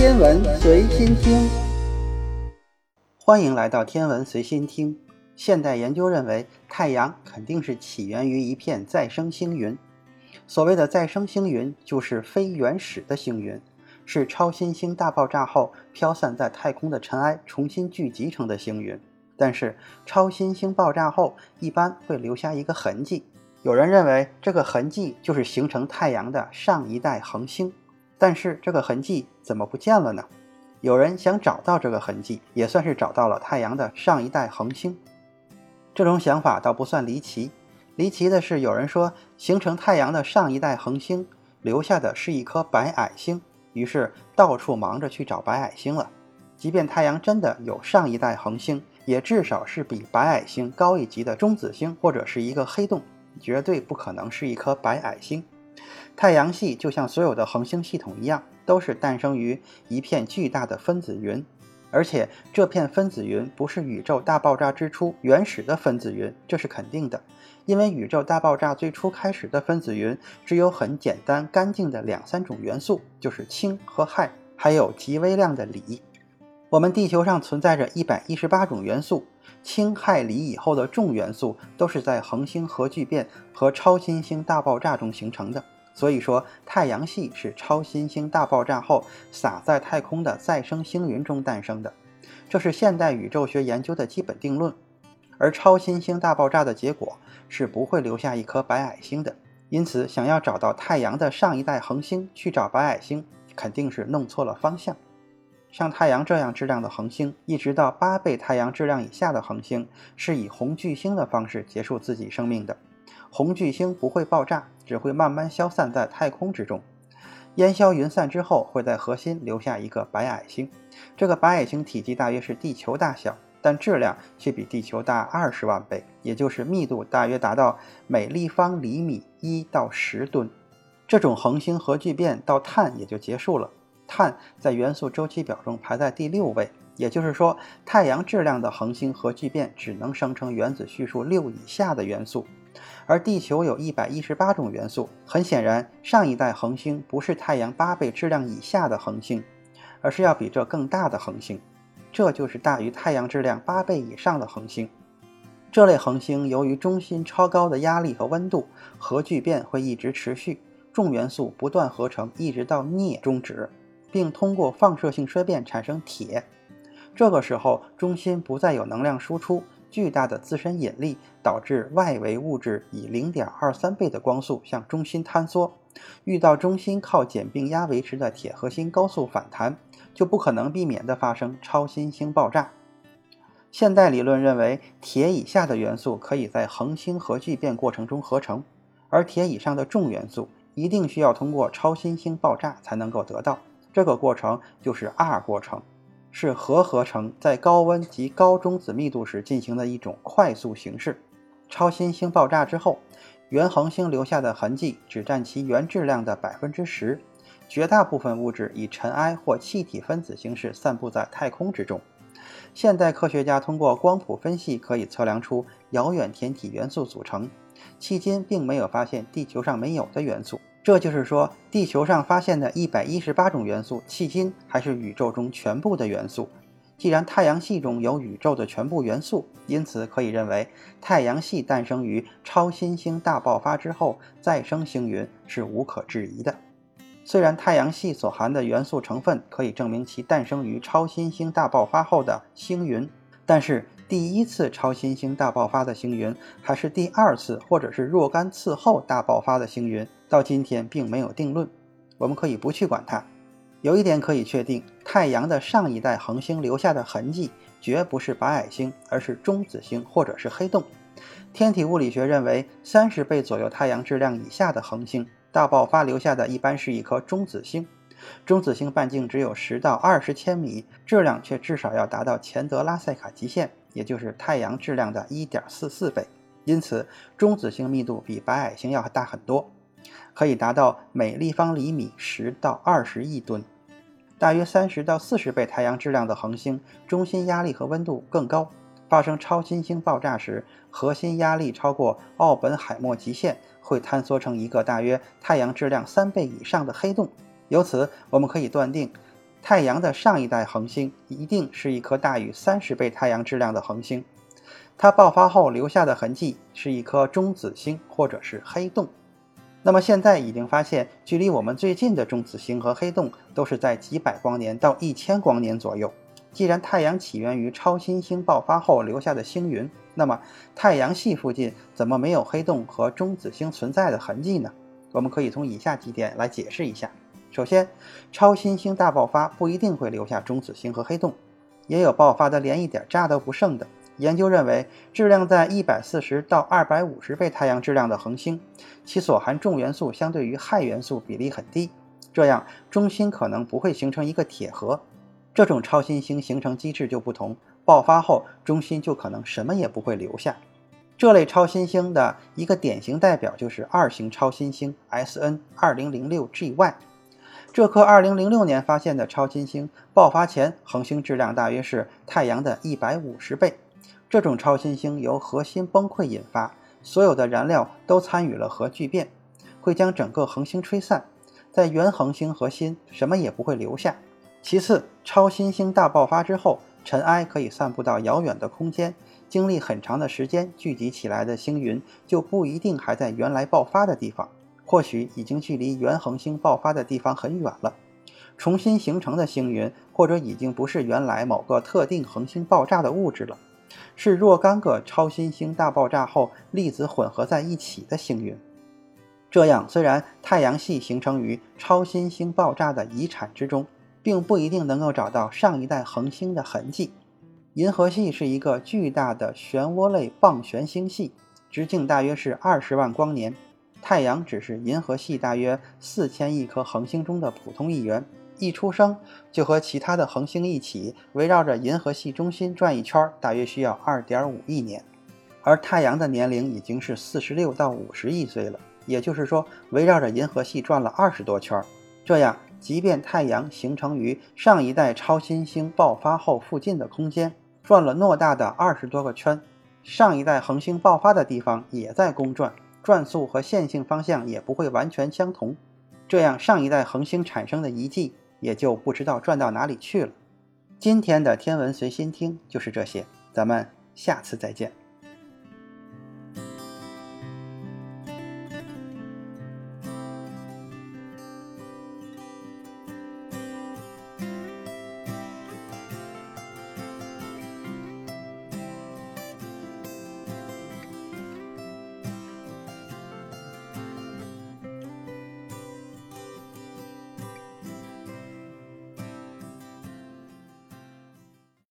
天文随心听，欢迎来到天文随心听。现代研究认为，太阳肯定是起源于一片再生星云。所谓的再生星云，就是非原始的星云，是超新星大爆炸后飘散在太空的尘埃重新聚集成的星云。但是，超新星爆炸后一般会留下一个痕迹。有人认为，这个痕迹就是形成太阳的上一代恒星。但是，这个痕迹怎么不见了呢？有人想找到这个痕迹，也算是找到了太阳的上一代恒星。这种想法倒不算离奇。离奇的是，有人说形成太阳的上一代恒星留下的是一颗白矮星，于是到处忙着去找白矮星了。即便太阳真的有上一代恒星，也至少是比白矮星高一级的中子星或者是一个黑洞，绝对不可能是一颗白矮星。太阳系就像所有的恒星系统一样，都是诞生于一片巨大的分子云。而且这片分子云不是宇宙大爆炸之初原始的分子云，这是肯定的，因为宇宙大爆炸最初开始的分子云只有很简单干净的两三种元素，就是氢和氦，还有极微量的锂。我们地球上存在着一百一十八种元素，氢、氦、锂以后的重元素都是在恒星核聚变和超新星大爆炸中形成的。所以说，太阳系是超新星大爆炸后撒在太空的再生星云中诞生的，这是现代宇宙学研究的基本定论。而超新星大爆炸的结果是不会留下一颗白矮星的，因此想要找到太阳的上一代恒星去找白矮星，肯定是弄错了方向。像太阳这样质量的恒星，一直到八倍太阳质量以下的恒星，是以红巨星的方式结束自己生命的。红巨星不会爆炸，只会慢慢消散在太空之中。烟消云散之后，会在核心留下一个白矮星。这个白矮星体积大约是地球大小，但质量却比地球大二十万倍，也就是密度大约达到每立方厘米一到十吨。这种恒星核聚变到碳也就结束了。碳在元素周期表中排在第六位，也就是说，太阳质量的恒星核聚变只能生成原子序数六以下的元素。而地球有一百一十八种元素，很显然，上一代恒星不是太阳八倍质量以下的恒星，而是要比这更大的恒星，这就是大于太阳质量八倍以上的恒星。这类恒星由于中心超高的压力和温度，核聚变会一直持续，重元素不断合成，一直到镍终止，并通过放射性衰变产生铁。这个时候，中心不再有能量输出。巨大的自身引力导致外围物质以零点二三倍的光速向中心坍缩，遇到中心靠简并压维持的铁核心高速反弹，就不可能避免的发生超新星爆炸。现代理论认为，铁以下的元素可以在恒星核聚变过程中合成，而铁以上的重元素一定需要通过超新星爆炸才能够得到，这个过程就是 R 过程。是核合成在高温及高中子密度时进行的一种快速形式。超新星爆炸之后，原恒星留下的痕迹只占其原质量的百分之十，绝大部分物质以尘埃或气体分子形式散布在太空之中。现代科学家通过光谱分析可以测量出遥远天体元素组成，迄今并没有发现地球上没有的元素。这就是说，地球上发现的一百一十八种元素，迄今还是宇宙中全部的元素。既然太阳系中有宇宙的全部元素，因此可以认为太阳系诞生于超新星大爆发之后再生星云是无可置疑的。虽然太阳系所含的元素成分可以证明其诞生于超新星大爆发后的星云，但是第一次超新星大爆发的星云，还是第二次或者是若干次后大爆发的星云？到今天并没有定论，我们可以不去管它。有一点可以确定，太阳的上一代恒星留下的痕迹绝不是白矮星，而是中子星或者是黑洞。天体物理学认为，三十倍左右太阳质量以下的恒星大爆发留下的一般是一颗中子星。中子星半径只有十到二十千米，质量却至少要达到钱德拉塞卡极限，也就是太阳质量的一点四四倍。因此，中子星密度比白矮星要大很多。可以达到每立方厘米十到二十亿吨，大约三十到四十倍太阳质量的恒星，中心压力和温度更高。发生超新星爆炸时，核心压力超过奥本海默极限，会坍缩成一个大约太阳质量三倍以上的黑洞。由此，我们可以断定，太阳的上一代恒星一定是一颗大于三十倍太阳质量的恒星，它爆发后留下的痕迹是一颗中子星或者是黑洞。那么现在已经发现，距离我们最近的中子星和黑洞都是在几百光年到一千光年左右。既然太阳起源于超新星爆发后留下的星云，那么太阳系附近怎么没有黑洞和中子星存在的痕迹呢？我们可以从以下几点来解释一下。首先，超新星大爆发不一定会留下中子星和黑洞，也有爆发的连一点渣都不剩的。研究认为，质量在一百四十到二百五十倍太阳质量的恒星，其所含重元素相对于氦元素比例很低，这样中心可能不会形成一个铁核。这种超新星形成机制就不同，爆发后中心就可能什么也不会留下。这类超新星的一个典型代表就是二型超新星 S N 二零零六 G Y。这颗2006年发现的超新星爆发前，恒星质量大约是太阳的一百五十倍。这种超新星由核心崩溃引发，所有的燃料都参与了核聚变，会将整个恒星吹散，在原恒星核心什么也不会留下。其次，超新星大爆发之后，尘埃可以散布到遥远的空间，经历很长的时间聚集起来的星云就不一定还在原来爆发的地方。或许已经距离原恒星爆发的地方很远了，重新形成的星云，或者已经不是原来某个特定恒星爆炸的物质了，是若干个超新星大爆炸后粒子混合在一起的星云。这样，虽然太阳系形成于超新星爆炸的遗产之中，并不一定能够找到上一代恒星的痕迹。银河系是一个巨大的漩涡类棒旋星系，直径大约是二十万光年。太阳只是银河系大约四千亿颗恒星中的普通一员，一出生就和其他的恒星一起围绕着银河系中心转一圈，大约需要二点五亿年。而太阳的年龄已经是四十六到五十亿岁了，也就是说，围绕着银河系转了二十多圈。这样，即便太阳形成于上一代超新星爆发后附近的空间，转了偌大的二十多个圈，上一代恒星爆发的地方也在公转。转速和线性方向也不会完全相同，这样上一代恒星产生的遗迹也就不知道转到哪里去了。今天的天文随心听就是这些，咱们下次再见。